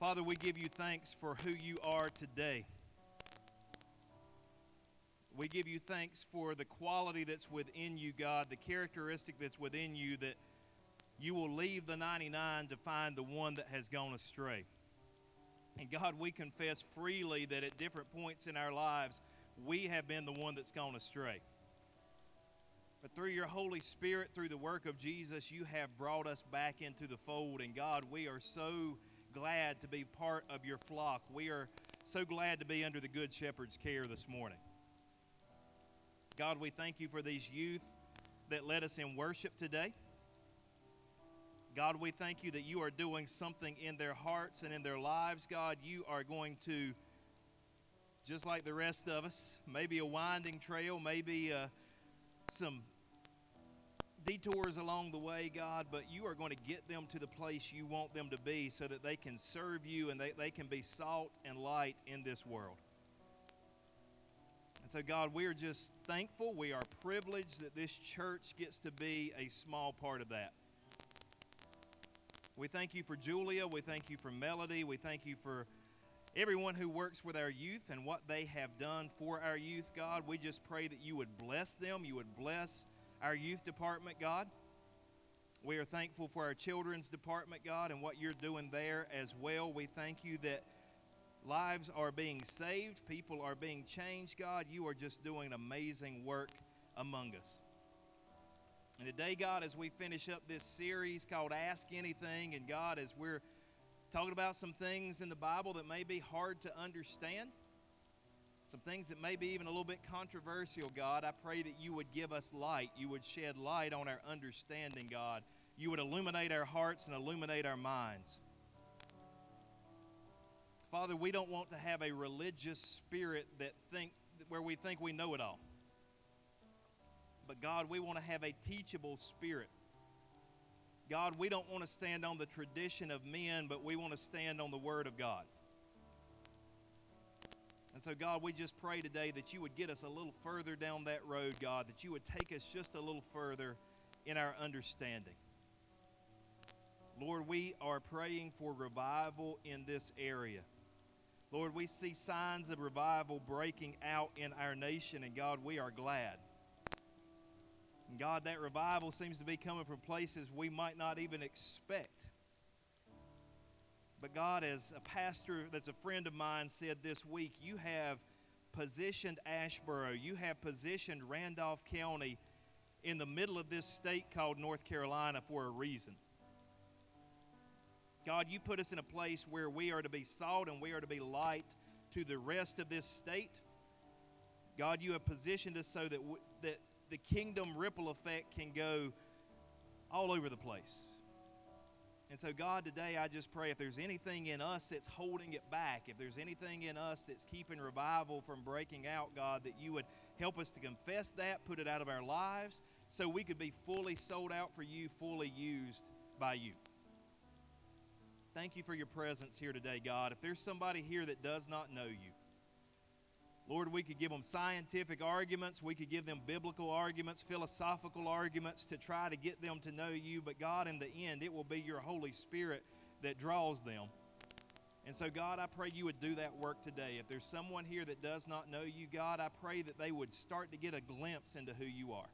Father, we give you thanks for who you are today. We give you thanks for the quality that's within you, God, the characteristic that's within you that you will leave the 99 to find the one that has gone astray. And God, we confess freely that at different points in our lives, we have been the one that's gone astray. But through your Holy Spirit, through the work of Jesus, you have brought us back into the fold. And God, we are so glad to be part of your flock. We are so glad to be under the Good Shepherd's care this morning. God, we thank you for these youth that led us in worship today. God, we thank you that you are doing something in their hearts and in their lives. God, you are going to, just like the rest of us, maybe a winding trail, maybe uh, some detours along the way, God, but you are going to get them to the place you want them to be so that they can serve you and they, they can be salt and light in this world. And so, God, we are just thankful. We are privileged that this church gets to be a small part of that. We thank you for Julia. We thank you for Melody. We thank you for everyone who works with our youth and what they have done for our youth, God. We just pray that you would bless them. You would bless our youth department, God. We are thankful for our children's department, God, and what you're doing there as well. We thank you that lives are being saved, people are being changed, God. You are just doing amazing work among us. And today, God, as we finish up this series called Ask Anything, and God, as we're talking about some things in the Bible that may be hard to understand, some things that may be even a little bit controversial, God, I pray that you would give us light. You would shed light on our understanding, God. You would illuminate our hearts and illuminate our minds. Father, we don't want to have a religious spirit that think where we think we know it all. But God, we want to have a teachable spirit. God, we don't want to stand on the tradition of men, but we want to stand on the word of God. And so, God, we just pray today that you would get us a little further down that road, God, that you would take us just a little further in our understanding. Lord, we are praying for revival in this area. Lord, we see signs of revival breaking out in our nation, and God, we are glad. And God, that revival seems to be coming from places we might not even expect. But God, as a pastor that's a friend of mine said this week, you have positioned Asheboro, you have positioned Randolph County in the middle of this state called North Carolina for a reason. God, you put us in a place where we are to be salt and we are to be light to the rest of this state. God, you have positioned us so that, w- that the kingdom ripple effect can go all over the place. And so, God, today I just pray if there's anything in us that's holding it back, if there's anything in us that's keeping revival from breaking out, God, that you would help us to confess that, put it out of our lives, so we could be fully sold out for you, fully used by you. Thank you for your presence here today, God. If there's somebody here that does not know you, Lord, we could give them scientific arguments. We could give them biblical arguments, philosophical arguments to try to get them to know you. But God, in the end, it will be your Holy Spirit that draws them. And so, God, I pray you would do that work today. If there's someone here that does not know you, God, I pray that they would start to get a glimpse into who you are.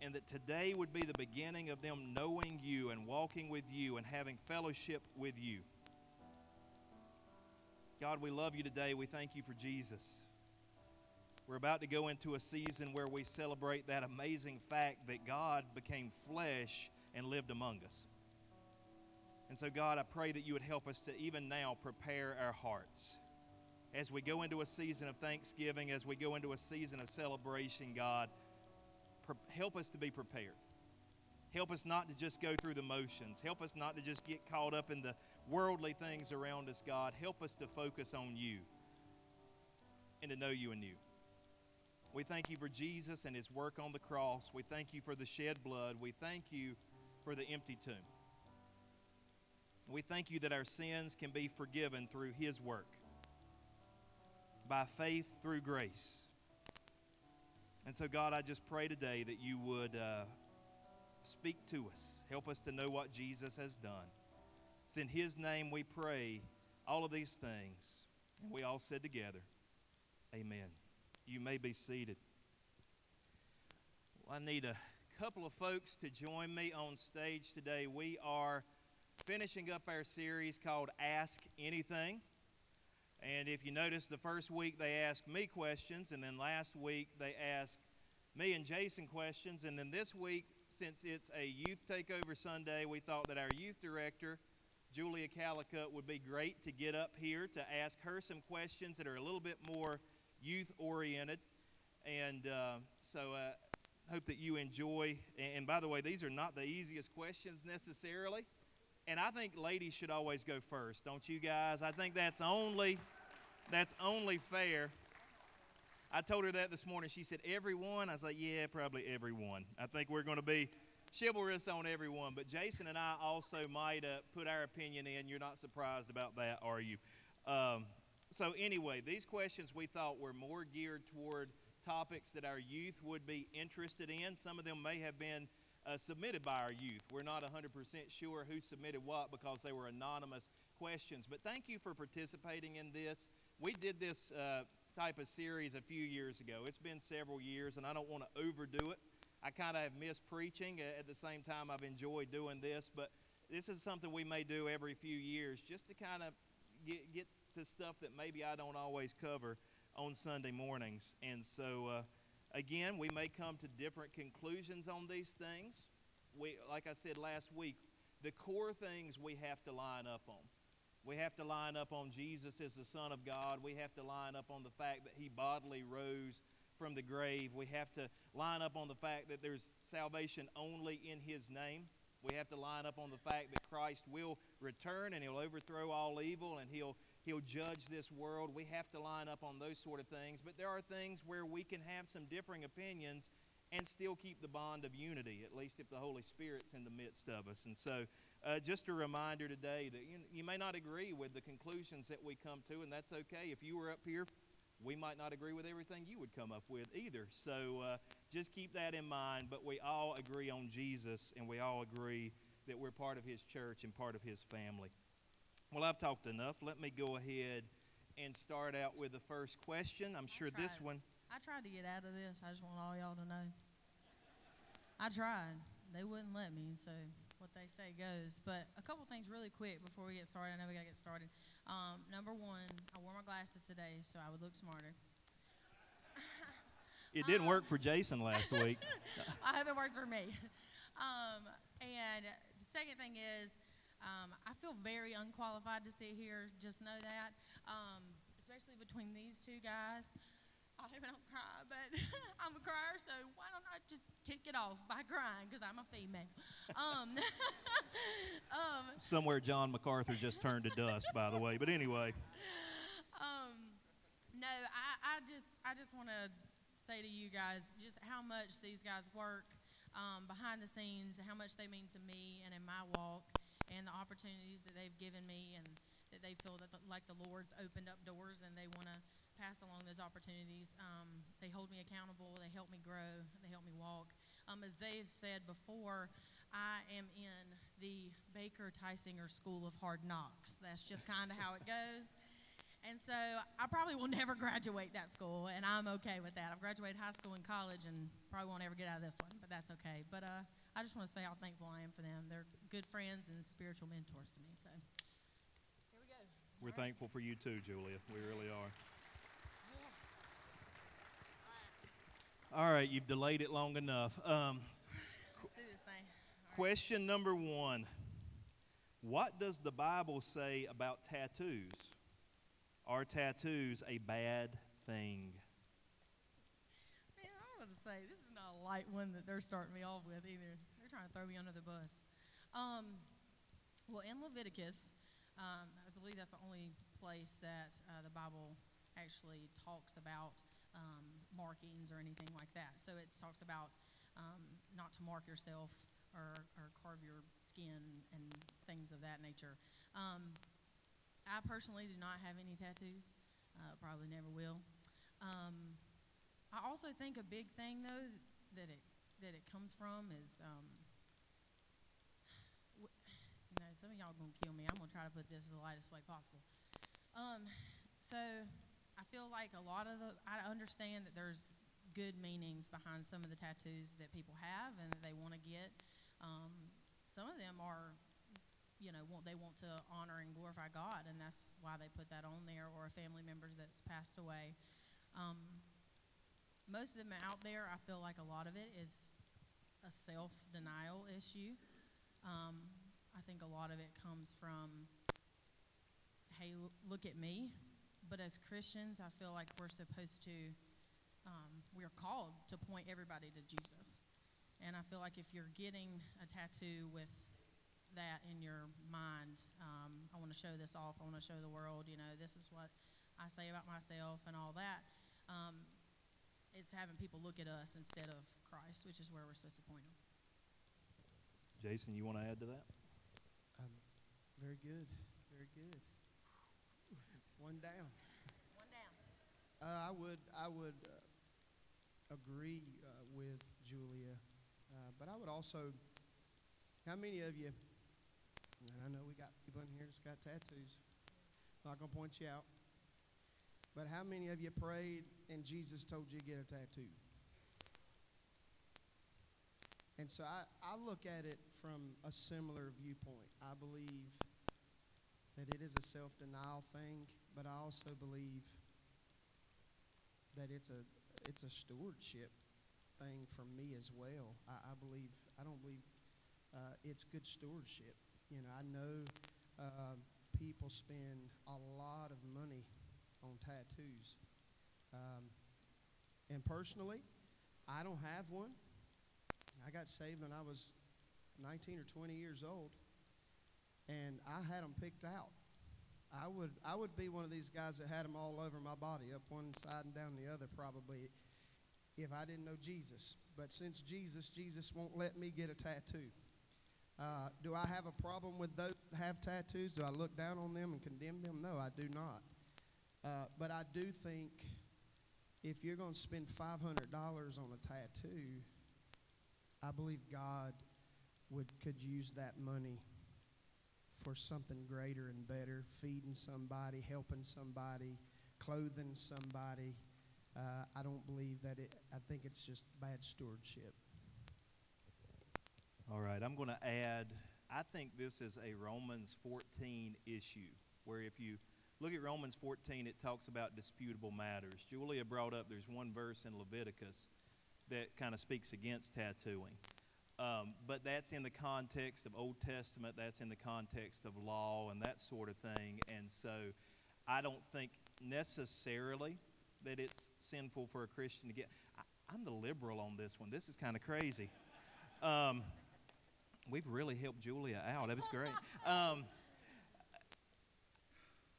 And that today would be the beginning of them knowing you and walking with you and having fellowship with you. God, we love you today. We thank you for Jesus. We're about to go into a season where we celebrate that amazing fact that God became flesh and lived among us. And so, God, I pray that you would help us to even now prepare our hearts. As we go into a season of thanksgiving, as we go into a season of celebration, God, help us to be prepared. Help us not to just go through the motions. Help us not to just get caught up in the worldly things around us, God. Help us to focus on you and to know you anew. We thank you for Jesus and his work on the cross. We thank you for the shed blood. We thank you for the empty tomb. We thank you that our sins can be forgiven through his work by faith through grace. And so, God, I just pray today that you would uh, speak to us, help us to know what Jesus has done. It's in His name we pray all of these things. And we all said together, Amen. You may be seated. Well, I need a couple of folks to join me on stage today. We are finishing up our series called Ask Anything. And if you notice, the first week they asked me questions, and then last week they asked me and Jason questions. And then this week, since it's a youth takeover Sunday, we thought that our youth director, Julia Calicut, would be great to get up here to ask her some questions that are a little bit more youth oriented. And uh, so uh, hope that you enjoy. And by the way, these are not the easiest questions necessarily. And I think ladies should always go first, don't you guys? I think that's only that's only fair. I told her that this morning. She said, Everyone? I was like, Yeah, probably everyone. I think we're going to be chivalrous on everyone. But Jason and I also might uh, put our opinion in. You're not surprised about that, are you? Um, so, anyway, these questions we thought were more geared toward topics that our youth would be interested in. Some of them may have been uh, submitted by our youth. We're not 100% sure who submitted what because they were anonymous questions. But thank you for participating in this. We did this uh, type of series a few years ago. It's been several years, and I don't want to overdo it. I kind of have missed preaching. At the same time, I've enjoyed doing this, but this is something we may do every few years just to kind of get, get to stuff that maybe I don't always cover on Sunday mornings. And so, uh, again, we may come to different conclusions on these things. We, like I said last week, the core things we have to line up on. We have to line up on Jesus as the Son of God. We have to line up on the fact that He bodily rose from the grave. We have to line up on the fact that there's salvation only in His name. We have to line up on the fact that Christ will return and He'll overthrow all evil and He'll He'll judge this world. We have to line up on those sort of things. But there are things where we can have some differing opinions and still keep the bond of unity, at least if the Holy Spirit's in the midst of us. And so, uh, just a reminder today that you, you may not agree with the conclusions that we come to, and that's okay. If you were up here, we might not agree with everything you would come up with either. So, uh, just keep that in mind. But we all agree on Jesus, and we all agree that we're part of His church and part of His family. Well, I've talked enough. Let me go ahead and start out with the first question. I'm sure this one. I tried to get out of this. I just want all y'all to know. I tried. They wouldn't let me, so what they say goes. But a couple things really quick before we get started. I know we got to get started. Um, number one, I wore my glasses today so I would look smarter. It didn't um, work for Jason last week. I hope it works for me. Um, and the second thing is, um, I feel very unqualified to sit here. Just know that, um, especially between these two guys. I don't cry, but I'm a crier, so why don't I just kick it off by crying because I'm a female? Um, um, Somewhere John MacArthur just turned to dust, by the way. But anyway. Um, no, I, I just I just want to say to you guys just how much these guys work um, behind the scenes, how much they mean to me and in my walk and the opportunities that they've given me and that they feel that the, like the Lord's opened up doors and they want to pass along those opportunities. Um, they hold me accountable. They help me grow. They help me walk. Um, as they've said before, I am in the Baker Tysinger School of Hard Knocks. That's just kind of how it goes. And so I probably will never graduate that school, and I'm okay with that. I've graduated high school and college and probably won't ever get out of this one, but that's okay. But uh, I just want to say how thankful I am for them. They're good friends and spiritual mentors to me. So here we go. We're All thankful right. for you too, Julia. We really are. All right, you've delayed it long enough. Um, Let's do this thing. question number one What does the Bible say about tattoos? Are tattoos a bad thing? Man, I'm going to say this is not a light one that they're starting me off with either. They're trying to throw me under the bus. Um, well, in Leviticus, um, I believe that's the only place that uh, the Bible actually talks about um, markings or anything like that. So it talks about um, not to mark yourself or, or, carve your skin and things of that nature. Um, I personally do not have any tattoos. Uh, probably never will. Um, I also think a big thing, though, that it that it comes from is um, you know some of y'all gonna kill me. I'm gonna try to put this the lightest way possible. Um, so I feel like a lot of the I understand that there's good meanings behind some of the tattoos that people have and that they want to get. Um, some of them are, you know, want, they want to honor and glorify God, and that's why they put that on there, or a family member that's passed away. Um, most of them out there, I feel like a lot of it is a self denial issue. Um, I think a lot of it comes from, hey, look at me. But as Christians, I feel like we're supposed to, um, we're called to point everybody to Jesus. And I feel like if you're getting a tattoo with that in your mind, um, I want to show this off, I want to show the world, you know, this is what I say about myself and all that. Um, it's having people look at us instead of Christ, which is where we're supposed to point them. Jason, you want to add to that? Um, very good. Very good. One down. One down. Uh, I would I would uh, agree uh, with Julia, uh, but I would also. How many of you? And I know we got people in here that's got tattoos. I'm Not gonna point you out. But how many of you prayed and Jesus told you to get a tattoo? And so I, I look at it from a similar viewpoint. I believe that it is a self denial thing, but I also believe that it's a it's a stewardship thing for me as well. I, I believe I don't believe uh, it's good stewardship. You know, I know uh, people spend a lot of money on tattoos, um, and personally, I don't have one. I got saved when I was 19 or 20 years old, and I had them picked out. I would I would be one of these guys that had them all over my body, up one side and down the other, probably, if I didn't know Jesus. But since Jesus, Jesus won't let me get a tattoo. Uh, do I have a problem with those that have tattoos? Do I look down on them and condemn them? No, I do not. Uh, but I do think if you're going to spend $500 on a tattoo, I believe God would could use that money for something greater and better, feeding somebody, helping somebody, clothing somebody. Uh, I don't believe that it. I think it's just bad stewardship. All right, I'm going to add. I think this is a Romans 14 issue where if you look at Romans 14, it talks about disputable matters. Julia brought up there's one verse in Leviticus that kind of speaks against tattooing. Um, but that's in the context of Old Testament, that's in the context of law and that sort of thing. And so I don't think necessarily that it's sinful for a Christian to get. I, I'm the liberal on this one. This is kind of crazy. Um, we've really helped Julia out. That was great. Um,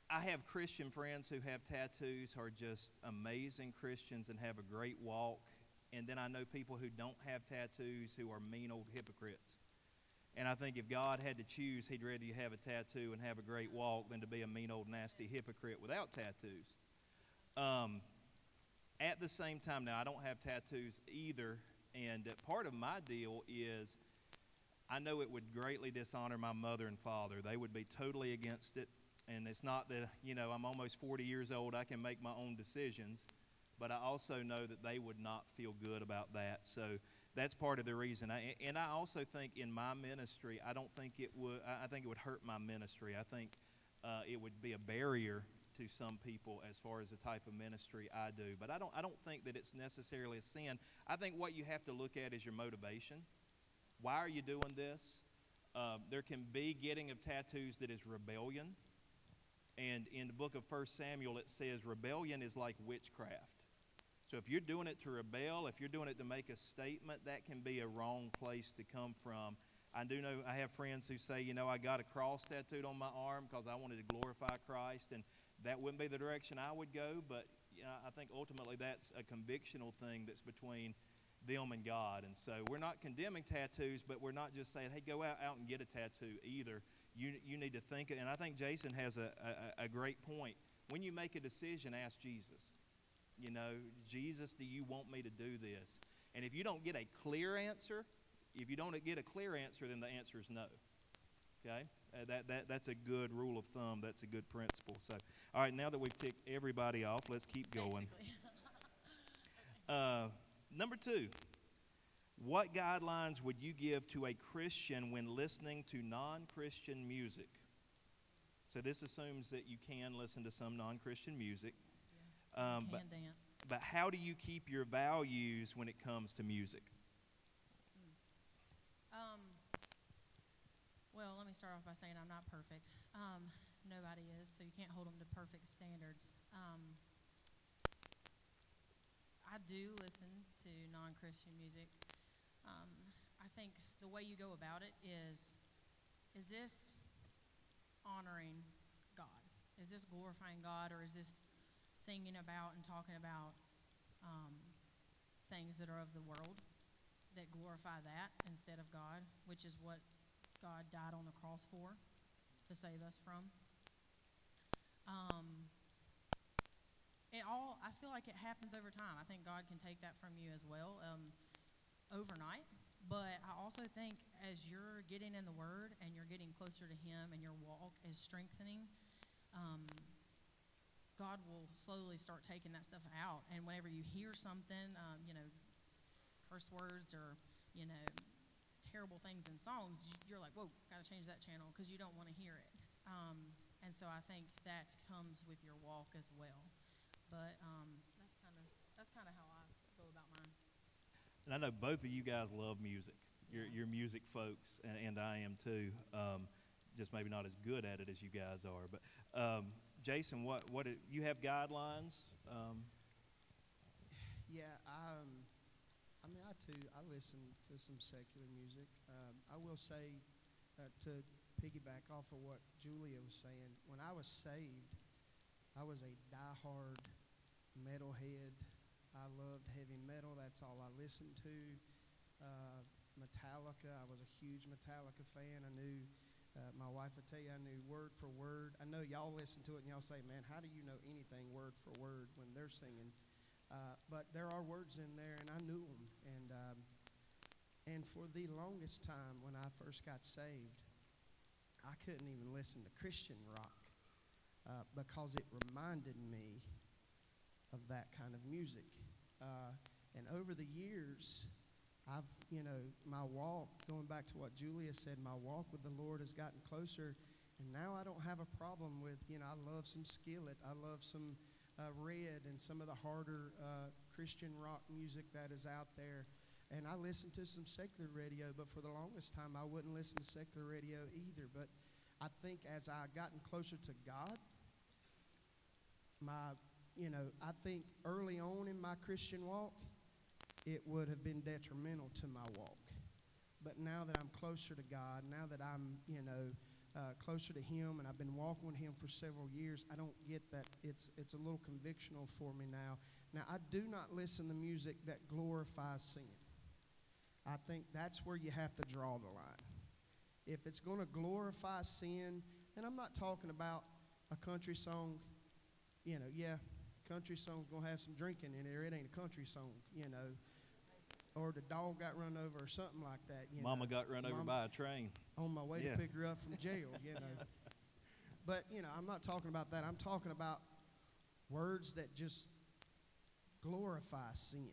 I have Christian friends who have tattoos, are just amazing Christians and have a great walk. And then I know people who don't have tattoos who are mean old hypocrites. And I think if God had to choose, He'd rather you have a tattoo and have a great walk than to be a mean old nasty hypocrite without tattoos. Um, at the same time, now I don't have tattoos either, and part of my deal is I know it would greatly dishonor my mother and father. They would be totally against it. And it's not that, you know, I'm almost 40 years old, I can make my own decisions, but I also know that they would not feel good about that. So that's part of the reason. I, and I also think in my ministry, I don't think it would, I think it would hurt my ministry. I think uh, it would be a barrier to some people as far as the type of ministry I do. But I don't, I don't think that it's necessarily a sin. I think what you have to look at is your motivation. Why are you doing this? Uh, there can be getting of tattoos that is rebellion. And in the book of 1 Samuel, it says rebellion is like witchcraft. So if you're doing it to rebel, if you're doing it to make a statement, that can be a wrong place to come from. I do know I have friends who say, you know, I got a cross tattooed on my arm because I wanted to glorify Christ, and that wouldn't be the direction I would go. But you know, I think ultimately that's a convictional thing that's between them and God. And so we're not condemning tattoos, but we're not just saying, hey, go out, out and get a tattoo either. You, you need to think, and I think Jason has a, a, a great point. When you make a decision, ask Jesus. You know, Jesus, do you want me to do this? And if you don't get a clear answer, if you don't get a clear answer, then the answer is no. Okay? Uh, that, that, that's a good rule of thumb. That's a good principle. So, all right, now that we've ticked everybody off, let's keep going. Uh, number two, what guidelines would you give to a Christian when listening to non Christian music? So, this assumes that you can listen to some non Christian music. Um, but, dance. but how do you keep your values when it comes to music? Um, well, let me start off by saying I'm not perfect. Um, nobody is, so you can't hold them to perfect standards. Um, I do listen to non-Christian music. Um, I think the way you go about it is, is this honoring God? Is this glorifying God, or is this singing about and talking about um, things that are of the world? that glorify that instead of God, which is what God died on the cross for, to save us from. Um, it all, I feel like it happens over time. I think God can take that from you as well um, overnight. But I also think as you're getting in the Word and you're getting closer to Him and your walk is strengthening, um, God will slowly start taking that stuff out. And whenever you hear something, um, you know, curse words or you know terrible things in songs you- you're like whoa got to change that channel because you don't want to hear it um, and so i think that comes with your walk as well but um, that's kind of that's kind of how i go about mine And I know both of you guys love music. You're, you're music folks, and, and I am too. Um, just maybe not as good at it as you guys are. But um, Jason, what what it, you have guidelines? Um, Yeah, um, I mean, I too, I listen to some secular music. Um, I will say, uh, to piggyback off of what Julia was saying, when I was saved, I was a diehard metalhead. I loved heavy metal. That's all I listened to. Uh, Metallica. I was a huge Metallica fan. I knew. Uh, my wife would tell you I knew word for word. I know y'all listen to it and y'all say, "Man, how do you know anything word for word when they're singing?" Uh, but there are words in there, and I knew them. And um, and for the longest time, when I first got saved, I couldn't even listen to Christian rock uh, because it reminded me of that kind of music. Uh, and over the years, I've, you know, my walk, going back to what Julia said, my walk with the Lord has gotten closer. And now I don't have a problem with, you know, I love some Skillet. I love some uh, Red and some of the harder uh, Christian rock music that is out there. And I listen to some secular radio, but for the longest time, I wouldn't listen to secular radio either. But I think as I've gotten closer to God, my, you know, I think early on in my Christian walk, it would have been detrimental to my walk. But now that I'm closer to God, now that I'm, you know, uh, closer to Him, and I've been walking with Him for several years, I don't get that. It's it's a little convictional for me now. Now I do not listen to music that glorifies sin. I think that's where you have to draw the line. If it's going to glorify sin, and I'm not talking about a country song, you know, yeah, country song's going to have some drinking in there. it ain't a country song, you know, or the dog got run over or something like that. You Mama know, got run over by a train. on my way Yeah. to pick her up from jail, you know. But, you know, I'm not talking about that. I'm talking about words that just glorify sin.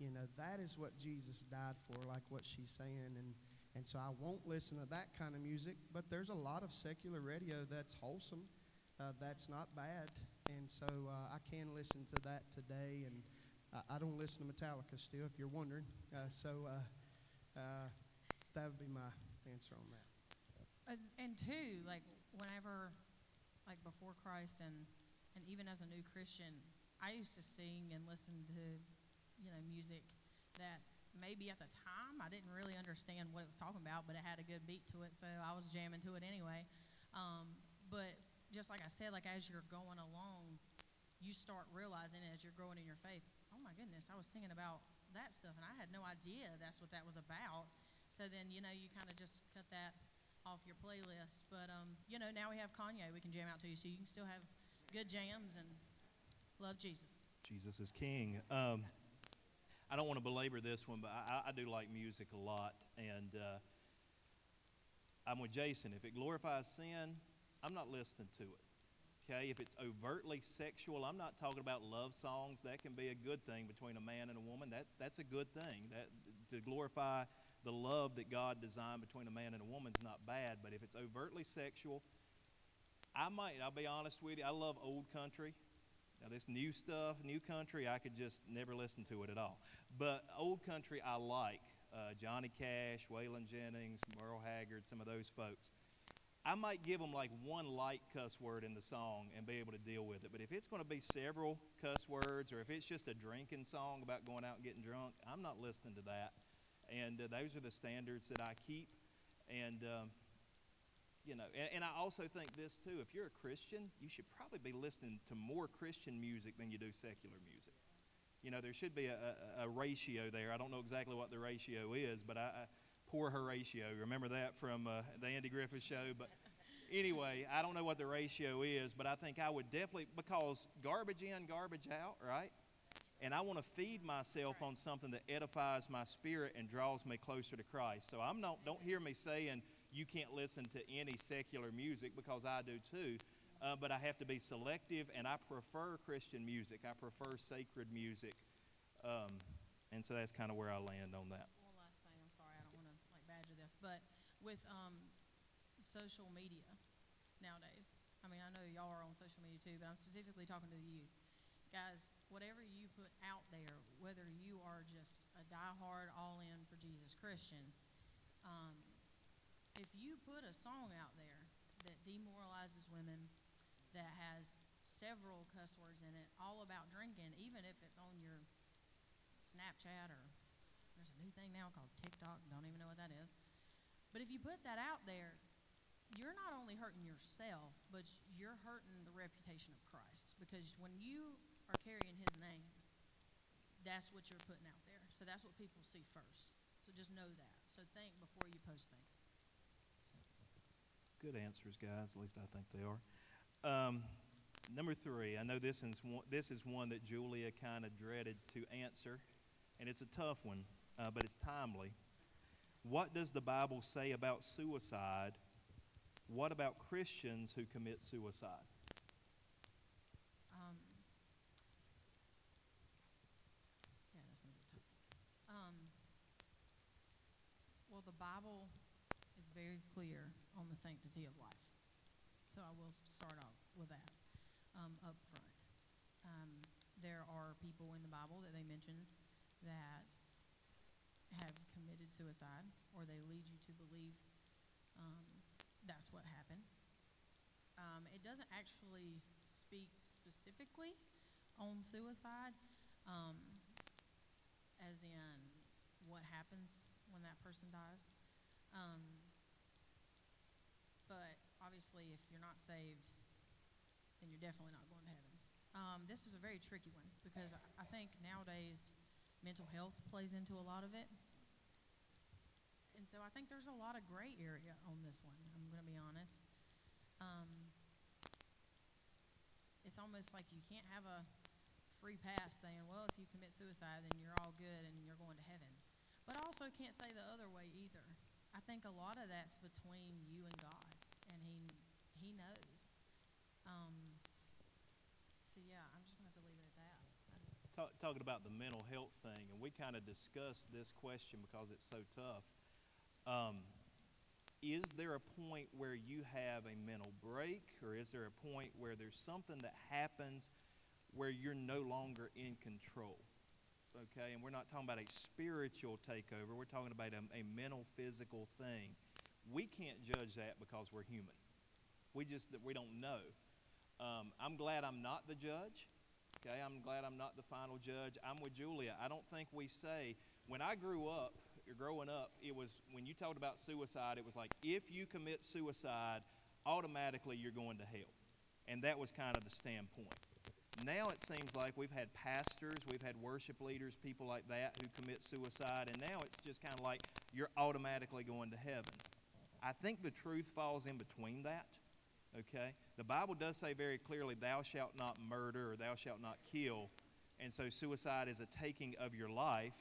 You know, that is what Jesus died for, like what she's saying. And, and so I won't listen to that kind of music, but there's a lot of secular radio that's wholesome, uh, that's not bad. And so uh, I can listen to that today. And I, don't listen to Metallica still, if you're wondering. Uh, so uh, uh, that would be my answer on that. and, and two, like whenever, like before Christ, and and even as a new Christian, I used to sing and listen to, you know, music that maybe at the time I didn't really understand what it was talking about, but it had a good beat to it, so I was jamming to it anyway. Um, but just like I said, like as you're going along, you start realizing as you're growing in your faith, my goodness, I was singing about that stuff, and I had no idea that's what that was about. So then, you know, you kind of just cut that off your playlist. But, um, you know, now we have Kanye we can jam out to you, so you can still have good jams and love Jesus. Jesus is King. Um, I don't want to belabor this one, but I, I do like music a lot, and uh, I'm with Jason. If it glorifies sin, I'm not listening to it. Okay? If it's overtly sexual, I'm not talking about love songs. That can be a good thing between a man and a woman. That, that's a good thing. That, to glorify the love that God designed between a man and a woman is not bad. But if it's overtly sexual, I might, I'll be honest with you, I love old country. Now, this new stuff, new country, I could just never listen to it at all. But old country, I like. Uh, Johnny Cash, Waylon Jennings, Merle Haggard, some of those folks. I might give them like one light cuss word in the song and be able to deal with it. But if it's going to be several cuss words or if it's just a drinking song about going out and getting drunk, I'm not listening to that. And uh, those are the standards that I keep. And, um, you know, and, and I also think this too if you're a Christian, you should probably be listening to more Christian music than you do secular music. You know, there should be a, a, a ratio there. I don't know exactly what the ratio is, but I, I poor Horatio. Remember that from uh, the Andy Griffith show? But anyway, I don't know what the ratio is, but I think I would definitely, because garbage in, garbage out, right? And I want to feed myself on something that edifies my spirit and draws me closer to Christ. So I'm not, don't hear me saying you can't listen to any secular music because I do too. Uh, but I have to be selective, and I prefer Christian music. I prefer sacred music. Um, and so that's kind of where I land on that. One last thing. I'm sorry, I don't want to like badger this, but with um, social media nowadays, I mean, I know y'all are on social media too, but I'm specifically talking to the youth. Guys, whatever you put out there, whether you are just a diehard, all in for Jesus Christian, um, if you put a song out there that demoralizes women, that has several cuss words in it, all about drinking, even if it's on your Snapchat or there's a new thing now called TikTok, don't even know what that is. But if you put that out there, you're not only hurting yourself, but you're hurting the reputation of Christ. Because when you are carrying his name, that's what you're putting out there. So that's what people see first. So just know that. So think before you post things. Good answers, guys. At least I think they are. Um, number three, I know this is one, this is one that Julia kind of dreaded to answer, and it's a tough one, uh, but it's timely. What does the Bible say about suicide? What about Christians who commit suicide? Um, yeah, this a tough one. Um, well, the Bible is very clear on the sanctity of life. So I will start off with that um, up front. Um, there are people in the Bible that they mention that have committed suicide, or they lead you to believe um, that's what happened. Um, it doesn't actually speak specifically on suicide, um, as in what happens when that person dies. Um, but obviously, if you're not saved, then you're definitely not going to heaven. Um, this is a very tricky one because I, I think nowadays mental health plays into a lot of it. And so I think there's a lot of gray area on this one. I'm going to be honest. Um, it's almost like you can't have a free pass saying, well, if you commit suicide, then you're all good and you're going to heaven. But I also can't say the other way either. I think a lot of that's between you and God, and He He knows. Um, so yeah, I'm just going to have to leave it at that. Talk, talking about the mental health thing, and we kind of discussed this question because it's so tough. Um, is there a point where you have a mental break, or is there a point where there's something that happens where you're no longer in control? Okay, and we're not talking about a spiritual takeover, we're talking about a, a mental, physical thing. We can't judge that because we're human. We just we don't know. Um, I'm glad I'm not the judge. Okay, I'm glad I'm not the final judge. I'm with Julia. I don't think we say when I grew up, growing up, it was when you talked about suicide, it was like if you commit suicide, automatically you're going to hell. And that was kind of the standpoint. Now it seems like we've had pastors, we've had worship leaders, people like that who commit suicide, and now it's just kind of like you're automatically going to heaven. I think the truth falls in between that. Okay? The Bible does say very clearly, thou shalt not murder or thou shalt not kill. And so suicide is a taking of your life.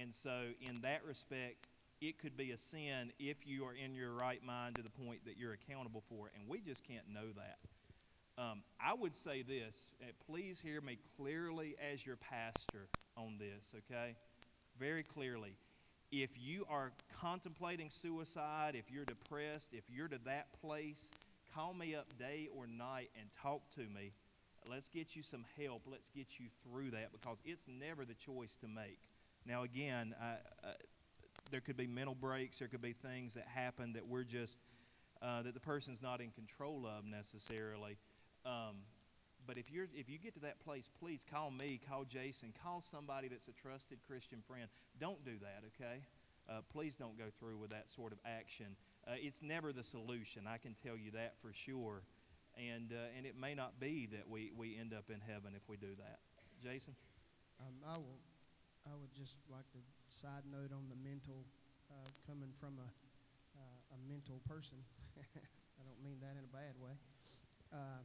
And so, in that respect, it could be a sin if you are in your right mind to the point that you're accountable for it. And we just can't know that. Um, I would say this, uh, please hear me clearly as your pastor on this, okay? Very clearly. If you are contemplating suicide, if you're depressed, if you're to that place, call me up day or night and talk to me. Let's get you some help. Let's get you through that because it's never the choice to make. Now, again, there could be mental breaks, there could be things that happen that we're just, uh, that the person's not in control of necessarily. Um, but if you're if you get to that place, please call me, call Jason, call somebody that's a trusted Christian friend. Don't do that, okay? Uh, please don't go through with that sort of action. Uh, it's never the solution. I can tell you that for sure. And uh, and it may not be that we, we end up in heaven if we do that. Jason. Um, I will. I would just like to side note on the mental, uh, coming from a uh, a mental person. I don't mean that in a bad way. Uh,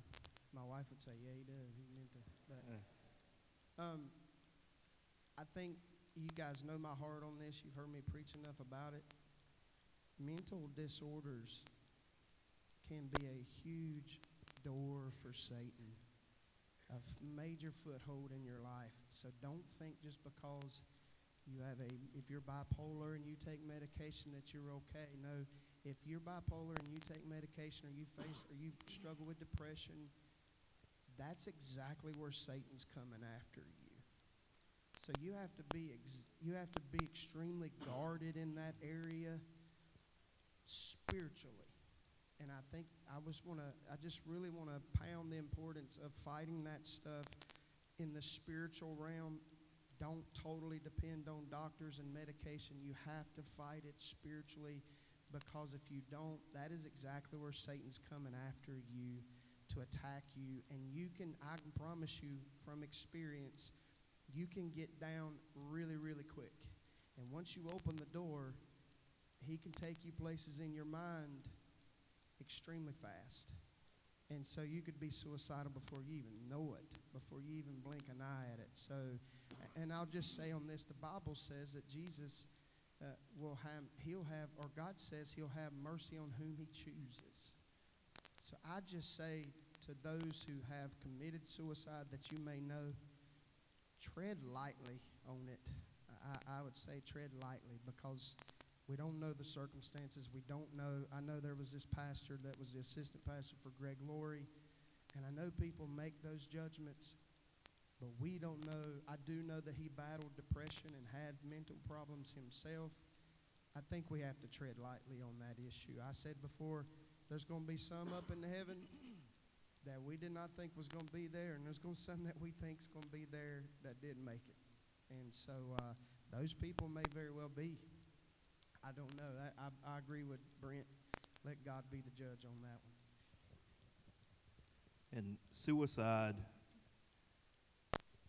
my wife would say, "Yeah, he does. He's mental." But um, I think you guys know my heart on this. You've heard me preach enough about it. Mental disorders can be a huge door for Satan, a major foothold in your life. So don't think just because you have a, if you're bipolar and you take medication that you're okay. No, if you're bipolar and you take medication or you face or you struggle with depression, that's exactly where Satan's coming after you. So you have to be ex- you have to be extremely guarded in that area spiritually. And I think I just want to I just really want to pound the importance of fighting that stuff in the spiritual realm. Don't totally depend on doctors and medication. You have to fight it spiritually because if you don't, that is exactly where Satan's coming after you to attack you. And you can, I can promise you from experience, you can get down really, really quick. And once you open the door, he can take you places in your mind extremely fast. And so you could be suicidal before you even know it, before you even blink an eye at it. So, and I'll just say on this the Bible says that Jesus uh, will have, he'll have, or God says he'll have mercy on whom he chooses. So I just say to those who have committed suicide that you may know, tread lightly on it. I, I would say tread lightly because we don't know the circumstances. We don't know. I know there was this pastor that was the assistant pastor for Greg Laurie, and I know people make those judgments, but we don't know. I do know that he battled depression and had mental problems himself. I think we have to tread lightly on that issue. I said before, there's going to be some up in heaven that we did not think was going to be there, and there's going to be some that we think is going to be there that didn't make it. And so uh, those people may very well be. I don't know. I, I, agree with Brent. Let God be the judge on that one. And suicide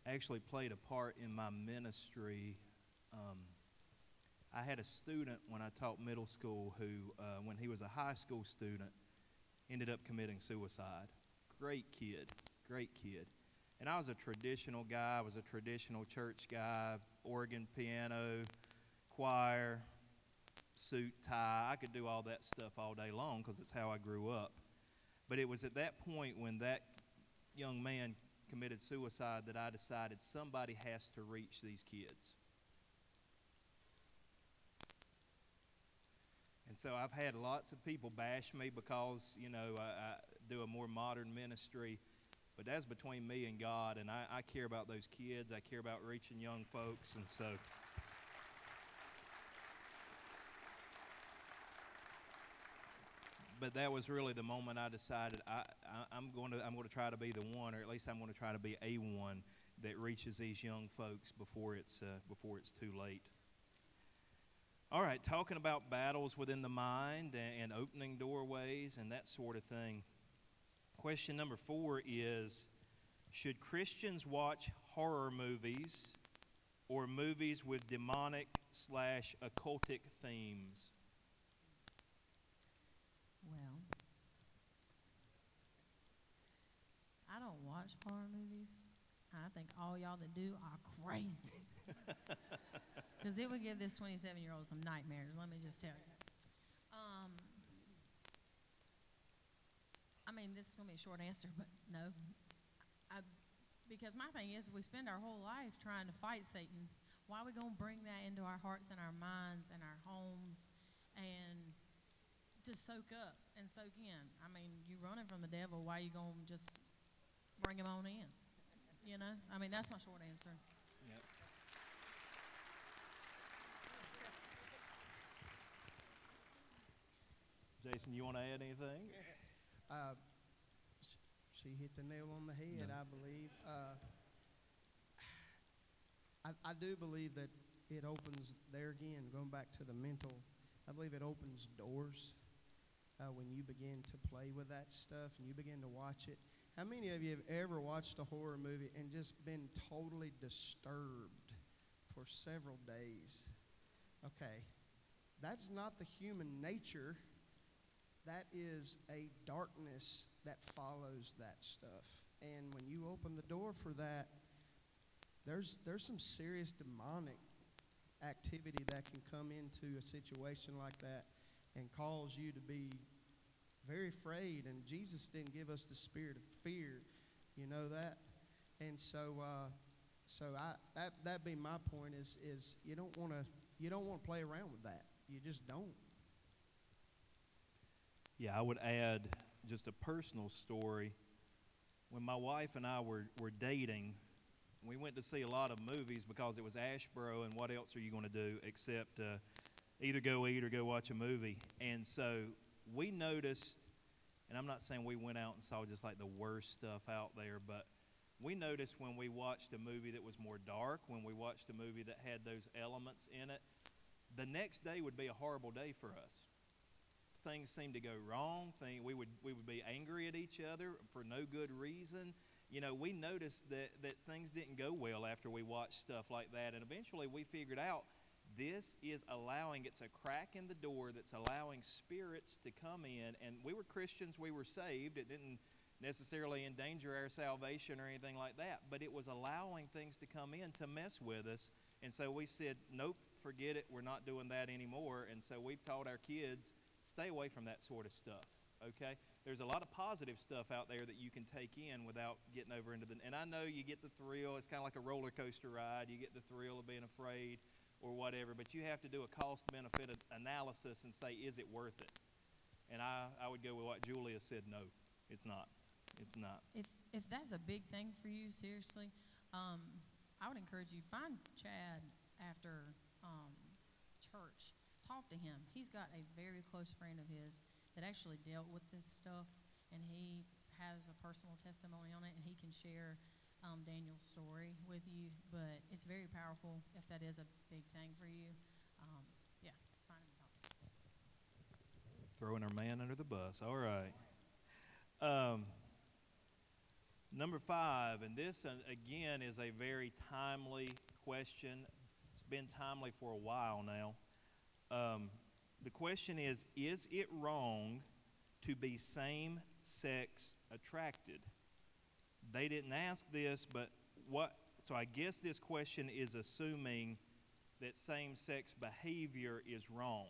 actually played a part in my ministry. Um, I had a student when I taught middle school who, uh, when he was a high school student, ended up committing suicide. Great kid, great kid. And I was a traditional guy, I was a traditional church guy, organ, piano, choir, suit, tie. I could do all that stuff all day long because it's how I grew up. But it was at that point when that young man committed suicide that I decided somebody has to reach these kids. And so I've had lots of people bash me because, you know, I, I do a more modern ministry. But that's between me and God, and I, I care about those kids. I care about reaching young folks, and so. But that was really the moment I decided I, I, am going to I'm going to try to be the one, or at least I'm going to try to be a one that reaches these young folks before it's uh, before it's too late. All right, talking about battles within the mind and, and opening doorways and that sort of thing. Question number four is: Should Christians watch horror movies or movies with demonic slash occultic themes? Well, I don't watch horror movies. I think all y'all that do are crazy. Because it would give this 27 year old some nightmares, let me just tell you. Um, I mean, this is going to be a short answer, but no. I, because my thing is, we spend our whole life trying to fight Satan. Why are we going to bring that into our hearts and our minds and our homes and to soak up and soak in? I mean, you're running from the devil, why are you going to just bring him on in? You know? I mean, that's my short answer. Yep. Jason, you want to add anything? Uh, she hit the nail on the head, No. I believe. Uh, I, I do believe that it opens, there again, going back to the mental, I believe it opens doors uh, when you begin to play with that stuff and you begin to watch it. How many of you have ever watched a horror movie and just been totally disturbed for several days? Okay, that's not the human nature that is a darkness that follows that stuff. And when you open the door for that, there's there's some serious demonic activity that can come into a situation like that and cause you to be very afraid. And Jesus didn't give us the spirit of fear, you know that. And so, uh, so I that that be my point is is you don't want to you don't want to play around with that. You just don't. Yeah, I would add just a personal story. When my wife and I were, were dating, we went to see a lot of movies because it was Asheboro, and what else are you going to do except uh, either go eat or go watch a movie? And so we noticed, and I'm not saying we went out and saw just like the worst stuff out there, but we noticed when we watched a movie that was more dark, when we watched a movie that had those elements in it, the next day would be a horrible day for us things seemed to go wrong. Thing we would we would be angry at each other for no good reason. You know, we noticed that that things didn't go well after we watched stuff like that, and eventually we figured out this is allowing it's a crack in the door that's allowing spirits to come in. And we were Christians, we were saved. It didn't necessarily endanger our salvation or anything like that, but it was allowing things to come in to mess with us. And so we said, nope, forget it. We're not doing that anymore. And so we've taught our kids stay away from that sort of stuff. Okay, there's a lot of positive stuff out there that you can take in without getting over into the. And I know you get the thrill. It's kind of like a roller coaster ride. You get the thrill of being afraid or whatever, but you have to do a cost benefit analysis and say, is it worth it? And I, I would go with what Julia said. No, it's not. It's not. If if that's a big thing for you, seriously, um, I would encourage you find Chad after um, church. Talk to him. He's got a very close friend of his that actually dealt with this stuff, and he has a personal testimony on it, and he can share um, Daniel's story with you. But it's very powerful if that is a big thing for you. Um, yeah. Throwing our man under the bus. All right. Um, number five, and this uh, again is a very timely question. It's been timely for a while now. Um, the question is Is it wrong to be same sex attracted? They didn't ask this, but what, so I guess this question is assuming that same sex behavior is wrong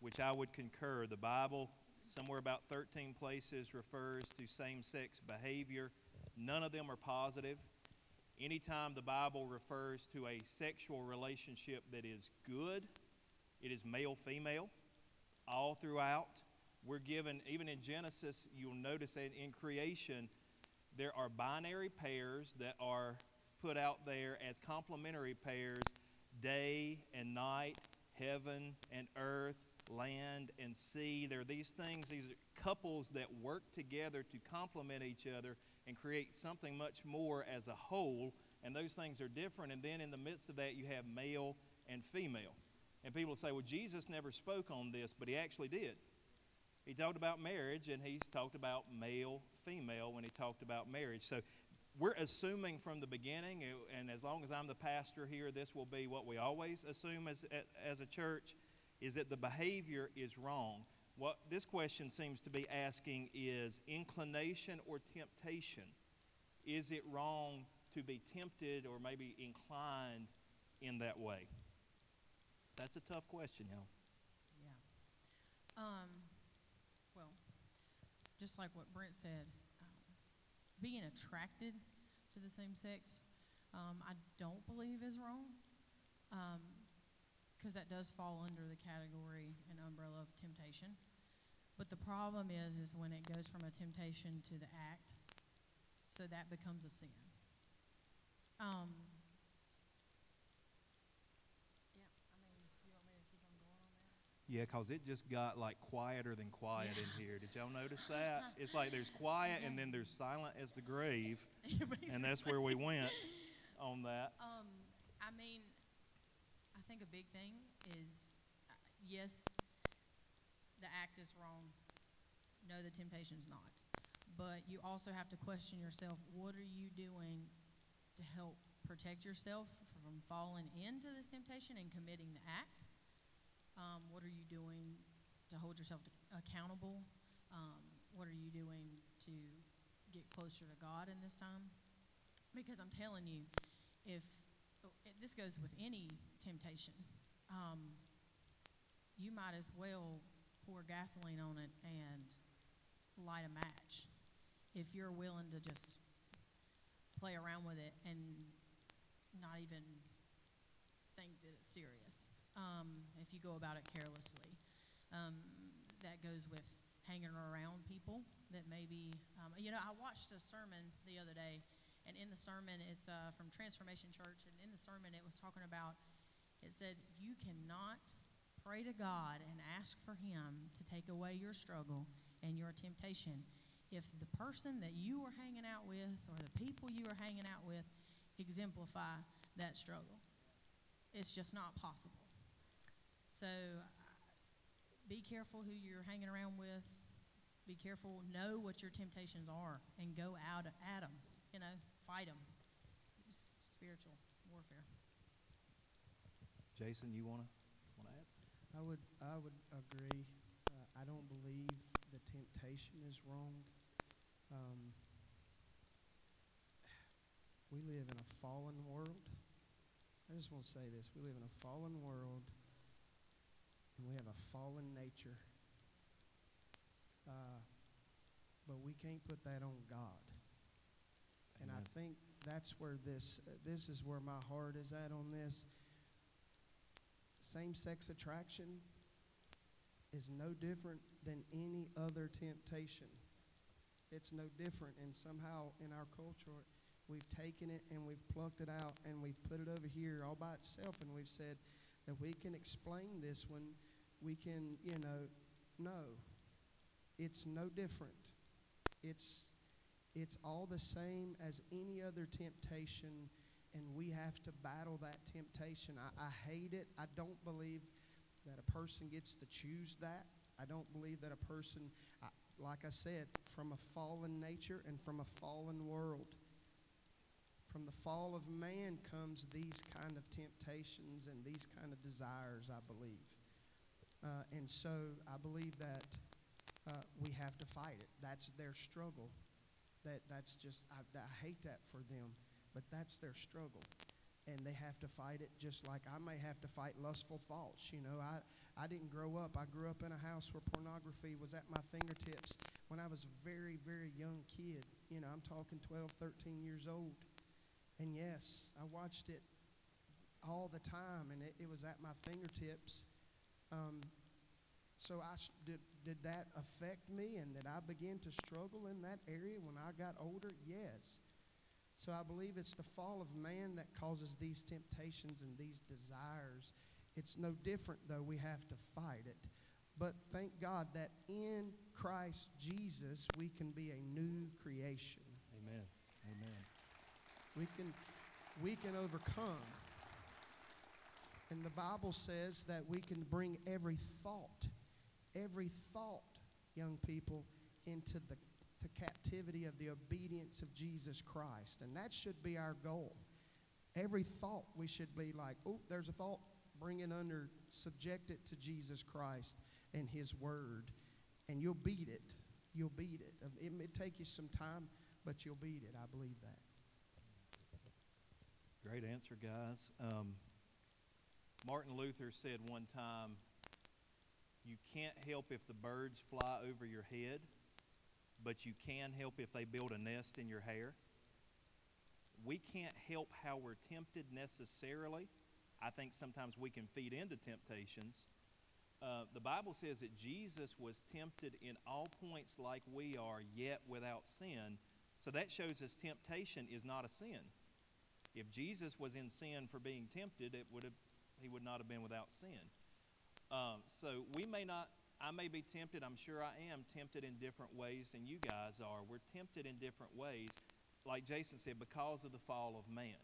which I would concur. The Bible, somewhere about 13 places, refers to same sex behavior. None of them are positive. Anytime the Bible refers to a sexual relationship that is good, it is male female all throughout. We're given, even in Genesis, you'll notice that in creation, there are binary pairs that are put out there as complementary pairs day and night, heaven and earth, land and sea. There are these things, these are couples that work together to complement each other and create something much more as a whole. And those things are different. And then in the midst of that, you have male and female. And people say, well, Jesus never spoke on this, but he actually did. He talked about marriage, and he's talked about male, female when he talked about marriage. So we're assuming from the beginning, and as long as I'm the pastor here, this will be what we always assume as, as a church, is that the behavior is wrong. What this question seems to be asking is inclination or temptation. Is it wrong to be tempted or maybe inclined in that way? That's a tough question, y'all. Yeah. Um, just like what Brent said, um, being attracted to the same sex, um, I don't believe is wrong. Because that does fall under the category and umbrella of temptation. But the problem is, is when it goes from a temptation to the act, so that becomes a sin. Um, yeah, I mean, you want me to keep on going on that? Yeah, because it just got like quieter than quiet in here. Did y'all notice that? It's like there's quiet and then there's silent as the grave, and that's where we went on that. Um, I mean, I think a big thing is, uh, yes, the act is wrong. No, the temptation's not. But you also have to question yourself, what are you doing to help protect yourself from falling into this temptation and committing the act? Um, what are you doing to hold yourself accountable? Um, what are you doing to get closer to God in this time? Because I'm telling you, if oh, this goes with any temptation, um, you might as well pour gasoline on it and light a match if you're willing to just play around with it and not even think that it's serious. Um, if you go about it carelessly, um, that goes with hanging around people that maybe, um, you know, I watched a sermon the other day, and in the sermon, it's uh, from Transformation Church, and in the sermon, it was talking about, it said, you cannot pray to God and ask for Him to take away your struggle and your temptation if the person that you are hanging out with or the people you are hanging out with exemplify that struggle. It's just not possible. So be careful who you're hanging around with. Be careful, know what your temptations are, and go out at them. You know, fight them. It's spiritual warfare. Jason, you wanna wanna add? I would, I would agree. Uh, I don't believe the temptation is wrong. Um, we live in a fallen world. I just want to say this. We live in a fallen world, and we have a fallen nature. Uh, but we can't put that on God. And I think that's where this, uh, this is where my heart is at on this. Same sex attraction is no different than any other temptation. It's no different. And somehow in our culture, we've taken it and we've plucked it out and we've put it over here all by itself. And we've said that we can explain this when we can, you know, no. It's no different. It's, it's all the same as any other temptation and we have to battle that temptation. I, I hate it. I don't believe that a person gets to choose that. I don't believe that a person, I, like I said, from a fallen nature and from a fallen world. From the fall of man comes these kind of temptations and these kind of desires, I believe. Uh, and so I believe that uh, we have to fight it. That's their struggle. That, that's just, I, I hate that for them but that's their struggle and they have to fight it just like I may have to fight lustful thoughts. You know, I, I didn't grow up. I grew up in a house where pornography was at my fingertips when I was a very, very young kid. You know, I'm talking 12, 13 years old. And yes, I watched it all the time and it, it was at my fingertips. Um, so I did, did that affect me and did I begin to struggle in that area when I got older? Yes. So I believe it's the fall of man that causes these temptations and these desires. It's no different, though. We have to fight it. But thank God that in Christ Jesus we can be a new creation. Amen. Amen. We can, we can overcome. And the Bible says that we can bring every thought, every thought, young people, into the to captivity of the obedience of Jesus Christ. And that should be our goal. Every thought we should be like, oh, there's a thought, bring it under, subject it to Jesus Christ and His Word. And you'll beat it. You'll beat it. It may take you some time, but you'll beat it. I believe that. Great answer, guys. Um, Martin Luther said one time, You can't help if the birds fly over your head, but you can help if they build a nest in your hair. We can't help how we're tempted necessarily. I think sometimes we can feed into temptations. Uh, the Bible says that Jesus was tempted in all points like we are, yet without sin. So that shows us temptation is not a sin. If Jesus was in sin for being tempted, it would have, he would not have been without sin. Um, so we may not, I may be tempted, I'm sure I am tempted in different ways than you guys are. We're tempted in different ways, like Jason said, because of the fall of man.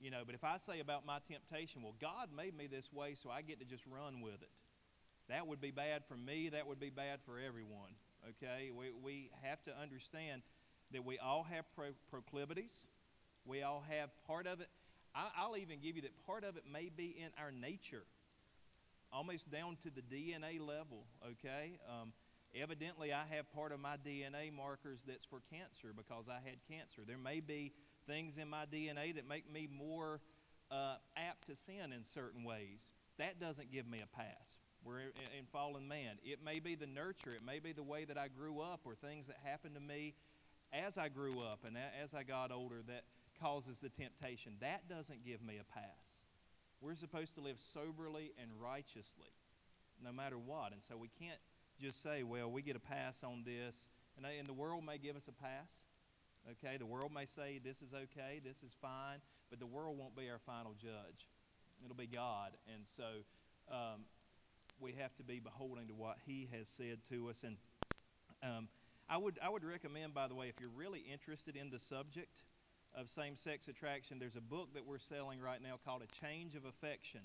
You know, but if I say about my temptation, well, God made me this way, so I get to just run with it. That would be bad for me. That would be bad for everyone. Okay? We, we have to understand that we all have pro- proclivities. We all have part of it. I, I'll even give you that part of it may be in our nature, almost down to the DNA level. Okay? Um, evidently, I have part of my DNA markers that's for cancer because I had cancer. There may be things in my DNA that make me more uh, apt to sin in certain ways. That doesn't give me a pass. We're in, in fallen man. It may be the nurture, it may be the way that I grew up or things that happened to me as I grew up and as I got older that causes the temptation. That doesn't give me a pass. We're supposed to live soberly and righteously no matter what. And so we can't just say, well, we get a pass on this. And, and the world may give us a pass. Okay, the world may say this is okay, this is fine, but the world won't be our final judge. It'll be God. And so um, we have to be beholden to what He has said to us. And um, I, would, I would recommend, by the way, if you're really interested in the subject of same sex attraction, there's a book that we're selling right now called A Change of Affection.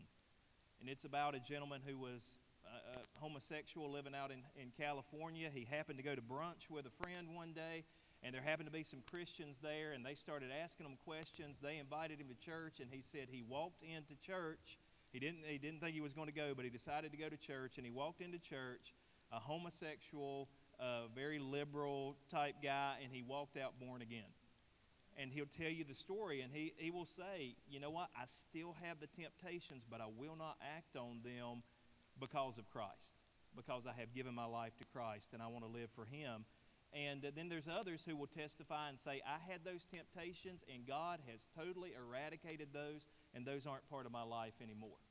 And it's about a gentleman who was uh, uh, homosexual living out in, in California. He happened to go to brunch with a friend one day, and there happened to be some Christians there, and they started asking him questions. They invited him to church, and he said he walked into church. He didn't, he didn't think he was going to go, but he decided to go to church, and he walked into church, a homosexual, uh, very liberal type guy, and he walked out born again. And he'll tell you the story, and he, he will say, You know what? I still have the temptations, but I will not act on them because of Christ, because I have given my life to Christ, and I want to live for Him. And then there's others who will testify and say, I had those temptations, and God has totally eradicated those, and those aren't part of my life anymore.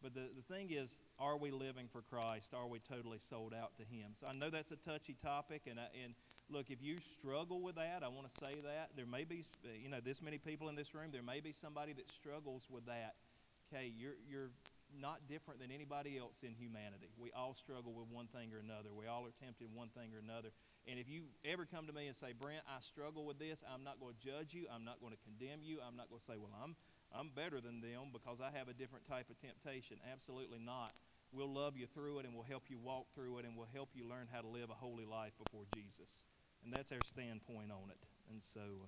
But the, the thing is, are we living for Christ? Are we totally sold out to Him? So I know that's a touchy topic, and, I, and look, if you struggle with that, I want to say that. There may be, uh, you know, this many people in this room, there may be somebody that struggles with that. Okay, you're, you're not different than anybody else in humanity. We all struggle with one thing or another. We all are tempted one thing or another. And if you ever come to me and say, Brent, I struggle with this, I'm not going to judge you. I'm not going to condemn you. I'm not going to say, well, I'm, I'm better than them because I have a different type of temptation. Absolutely not. We'll love you through it and we'll help you walk through it and we'll help you learn how to live a holy life before Jesus. And that's our standpoint on it. And so, uh,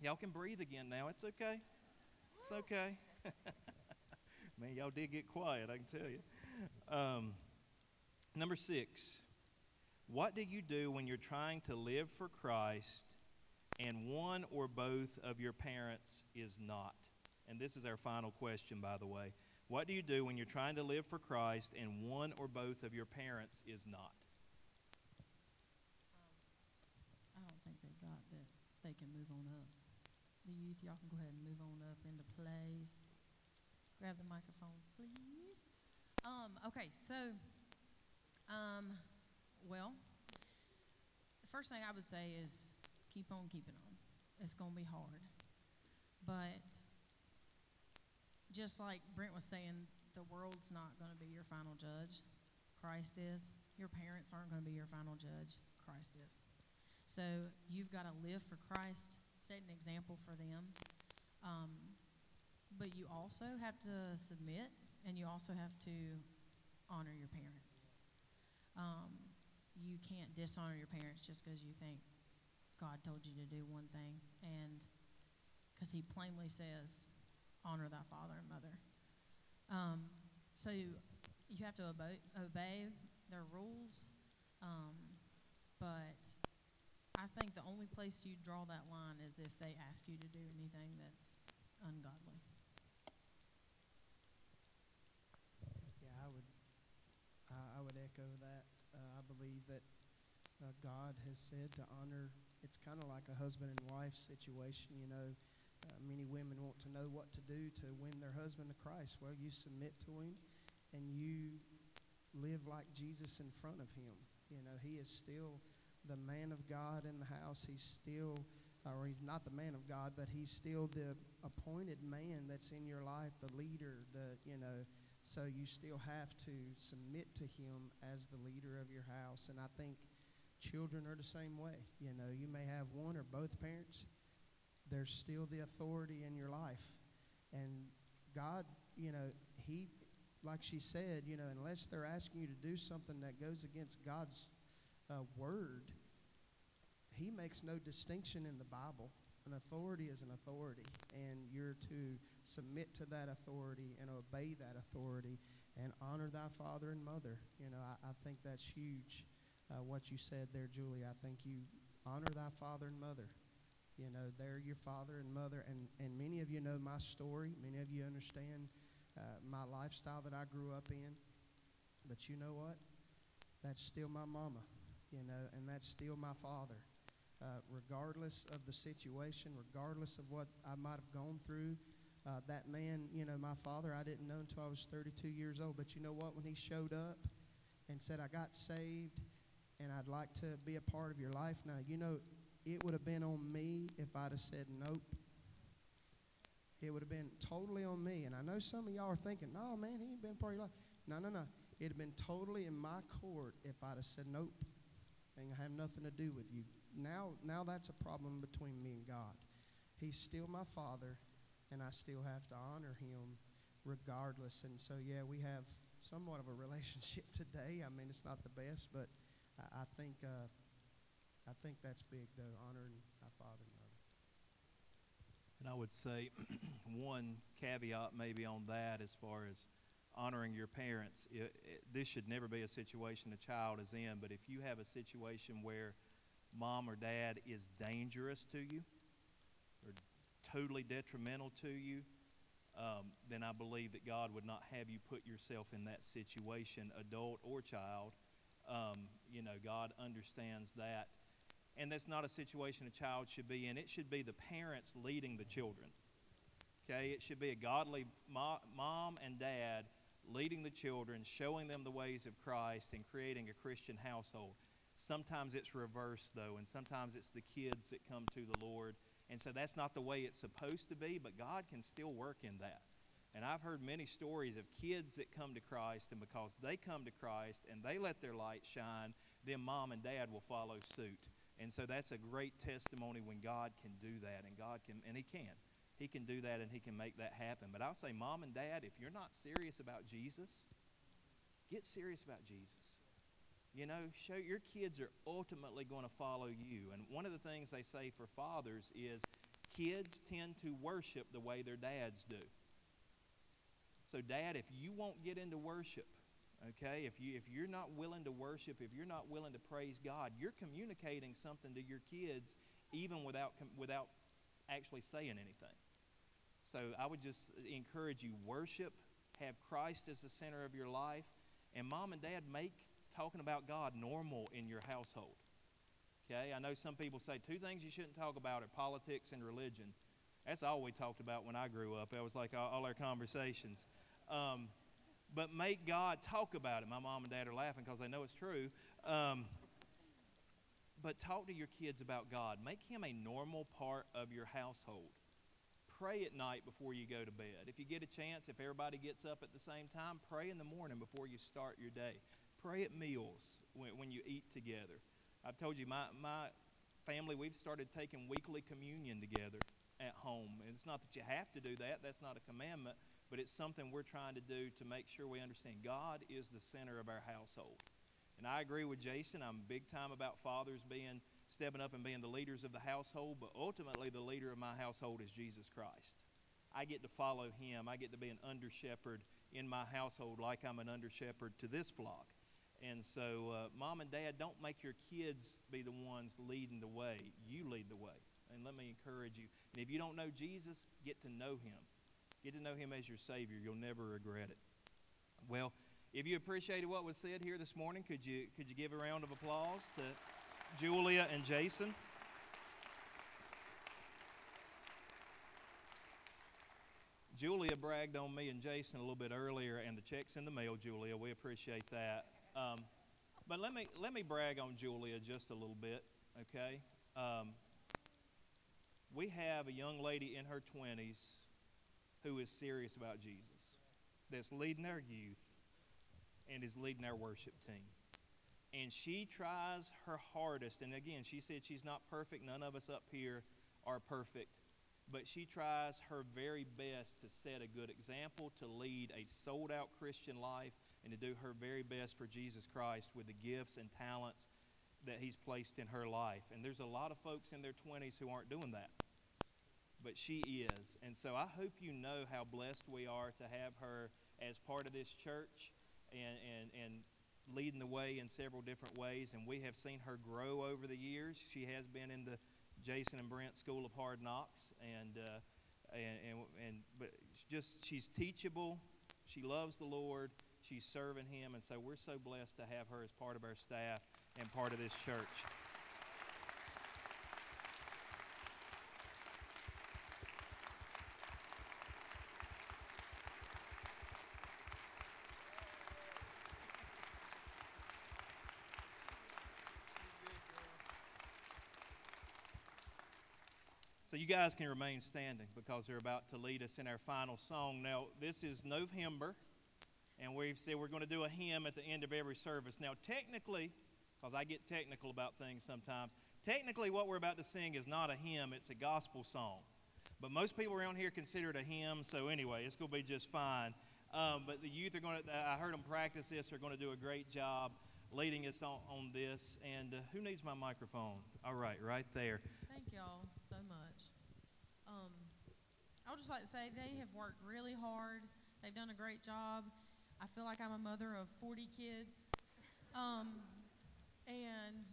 y'all can breathe again now. It's okay. It's okay. Man, y'all did get quiet, I can tell you. Um, number six. What do you do when you're trying to live for Christ and one or both of your parents is not? And this is our final question, by the way. What do you do when you're trying to live for Christ and one or both of your parents is not? I don't think they got that they can move on up. The youth, y'all can go ahead and move on up into place. Grab the microphones, please. Um, okay, so, um, well, the first thing I would say is keep on keeping on. It's going to be hard. But just like Brent was saying, the world's not going to be your final judge. Christ is. Your parents aren't going to be your final judge. Christ is. So you've got to live for Christ, set an example for them. Um, but you also have to submit, and you also have to honor your parents. Um, you can't dishonor your parents just because you think God told you to do one thing, and because He plainly says, honor thy father and mother. Um, so you have to obey, obey their rules, um, but I think the only place you draw that line is if they ask you to do anything that's ungodly. Yeah, I would, I, I would echo that. Uh, I believe that uh, God has said to honor. It's kind of like a husband and wife situation, you know. Uh, many women want to know what to do to win their husband to Christ. Well, you submit to him, and you live like Jesus in front of him. You know, he is still the man of God in the house. He's still, or he's not the man of God, but he's still the appointed man that's in your life, the leader, the you know so you still have to submit to him as the leader of your house. And I think children are the same way. You know, you may have one or both parents, there's still the authority in your life. And God, you know, He, like she said, you know, unless they're asking you to do something that goes against God's uh, word, He makes no distinction in the Bible. An authority is an authority, and you're to submit to that authority and obey that authority and honor thy father and mother. You know, I, I think that's huge. Uh, what you said there, Julie. I think you honor thy father and mother. You know, they're your father and mother, and, and many of you know my story. Many of you understand uh, my lifestyle that I grew up in. But you know what? That's still my mama, you know, and that's still my father. Uh, regardless of the situation, regardless of what I might have gone through, uh, that man, you know, my father, I didn't know until I was 32 years old. But you know what? When he showed up and said, I got saved and I'd like to be a part of your life now, you know, it would have been on me if I'd have said nope. It would have been totally on me. And I know some of y'all are thinking, no, man, he ain't been part of your life. No, no, no. It'd have been totally in my court if I'd have said nope. And I have nothing to do with you. Now, now that's a problem between me and God. He's still my father, and I still have to honor him regardless. And so, yeah, we have somewhat of a relationship today. I mean, it's not the best, but I, I think uh, I think that's big, though, honoring our father and mother. And I would say one caveat maybe on that as far as honoring your parents. It, it, this should never be a situation a child is in, but if you have a situation where mom or dad is dangerous to you or totally detrimental to you, um, then I believe that God would not have you put yourself in that situation, adult or child. Um, you know, God understands that. And that's not a situation a child should be in. It should be the parents leading the children. Okay? It should be a godly mo- mom and dad leading the children, showing them the ways of Christ, and creating a Christian household. Sometimes it's reversed, though, and sometimes it's the kids that come to the Lord. And so that's not the way it's supposed to be, but God can still work in that. And I've heard many stories of kids that come to Christ, and because they come to Christ and they let their light shine, then mom and dad will follow suit. And so that's a great testimony when God can do that, and God can, and He can. He can do that and He can make that happen. But I'll say, mom and dad, if you're not serious about Jesus, get serious about Jesus. You know, show your kids are ultimately going to follow you. And one of the things they say for fathers is kids tend to worship the way their dads do. So, dad, if you won't get into worship, okay, if you if you're not willing to worship, if you're not willing to praise God, you're communicating something to your kids even without without actually saying anything. So, I would just encourage you worship, have Christ as the center of your life, and mom and dad make talking about God normal in your household. Okay, I know some people say two things you shouldn't talk about are politics and religion. That's all we talked about when I grew up. That was like all, all our conversations. Um, but make God talk about it. My mom and dad are laughing because they know it's true. Um, but talk to your kids about God. Make Him a normal part of your household. Pray at night before you go to bed. If you get a chance, if everybody gets up at the same time, pray in the morning before you start your day. Pray at meals when, when you eat together. I've told you, my, my family, we've started taking weekly communion together at home. And it's not that you have to do that, that's not a commandment, but it's something we're trying to do to make sure we understand God is the center of our household. And I agree with Jason. I'm big time about fathers being stepping up and being the leaders of the household, but ultimately the leader of my household is Jesus Christ. I get to follow him. I get to be an under shepherd in my household like I'm an under shepherd to this flock. And so, uh, mom and dad, don't make your kids be the ones leading the way. You lead the way. And let me encourage you. And if you don't know Jesus, get to know him. Get to know him as your Savior. You'll never regret it. Well, if you appreciated what was said here this morning, could you, could you give a round of applause to Julia and Jason? Julia bragged on me and Jason a little bit earlier, and the check's in the mail, Julia. We appreciate that. Um, but let me let me brag on Julia just a little bit, okay? Um, we have a young lady in her 20s who is serious about Jesus, that's leading our youth and is leading our worship team. And she tries her hardest. And again, she said she's not perfect. None of us up here are perfect but she tries her very best to set a good example, to lead a sold out Christian life, and to do her very best for Jesus Christ with the gifts and talents that He's placed in her life. And there's a lot of folks in their 20s who aren't doing that. But she is. And so I hope you know how blessed we are to have her as part of this church and, and, and leading the way in several different ways. And we have seen her grow over the years. She has been in the Jason and Brent School of Hard Knocks, and uh, and, and and but just she's teachable. She loves the Lord. She's serving Him, and so we're so blessed to have her as part of our staff and part of this church. So you guys can remain standing because they're about to lead us in our final song. Now, this is November, and we've said we're going to do a hymn at the end of every service. Now, technically, because I get technical about things sometimes, technically what we're about to sing is not a hymn, it's a gospel song. But most people around here consider it a hymn, so anyway, it's going to be just fine. Um, but the youth are going to, I heard them practice this, they're going to do a great job leading us on, on this. And uh, who needs my microphone? All right, right there. Thank y'all I would just like to say they have worked really hard. They've done a great job. I feel like I'm a mother of 40 kids. Um, and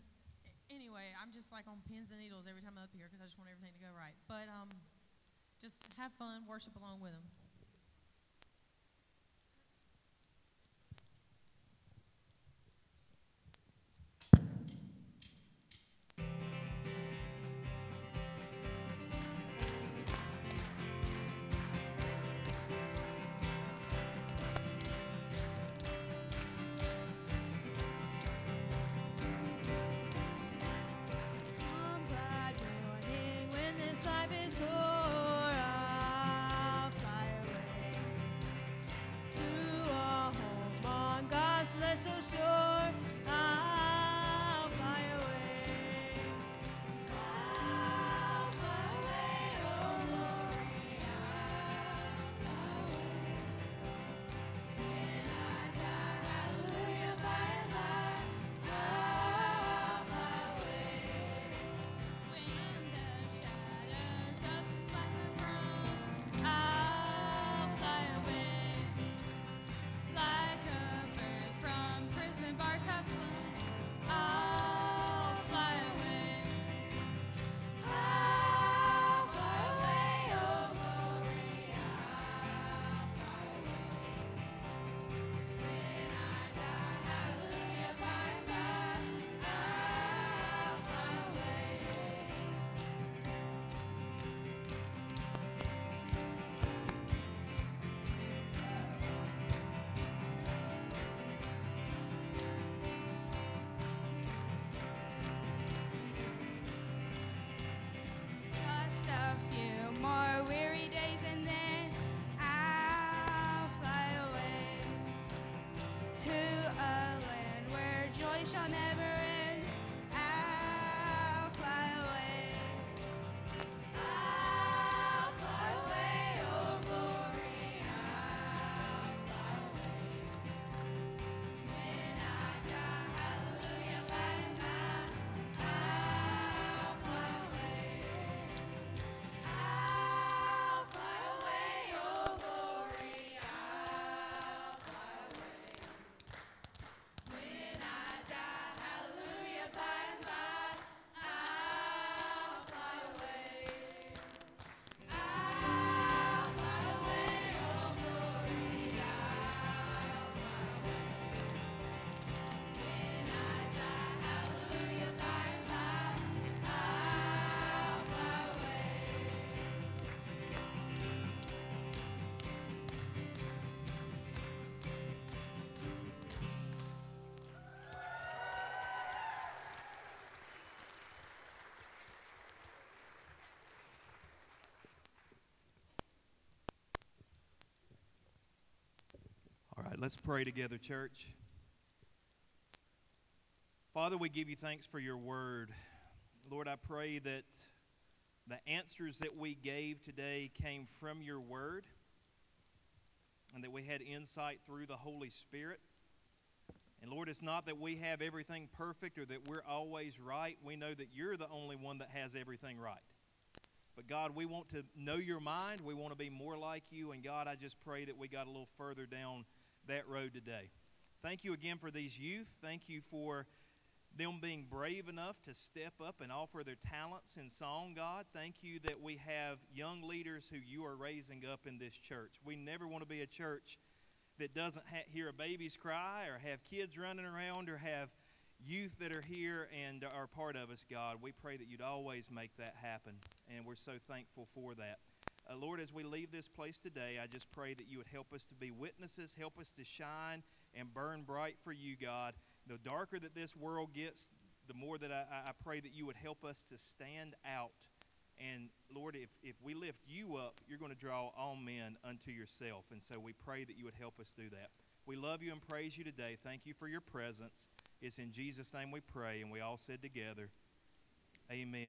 anyway, I'm just like on pins and needles every time I'm up here because I just want everything to go right. But um, just have fun, worship along with them. Right, let's pray together, church. Father, we give you thanks for your word. Lord, I pray that the answers that we gave today came from your word and that we had insight through the Holy Spirit. And Lord, it's not that we have everything perfect or that we're always right. We know that you're the only one that has everything right. But God, we want to know your mind. We want to be more like you. And God, I just pray that we got a little further down that road today. Thank you again for these youth. Thank you for them being brave enough to step up and offer their talents in song, God. Thank you that we have young leaders who you are raising up in this church. We never want to be a church that doesn't ha- hear a baby's cry or have kids running around or have youth that are here and are part of us, God. We pray that you'd always make that happen, and we're so thankful for that. Uh, Lord, as we leave this place today, I just pray that you would help us to be witnesses, help us to shine and burn bright for you, God. The darker that this world gets, the more that I, I pray that you would help us to stand out. And Lord, if, if we lift you up, you're going to draw all men unto yourself. And so we pray that you would help us do that. We love you and praise you today. Thank you for your presence. It's in Jesus' name we pray, and we all said together, Amen.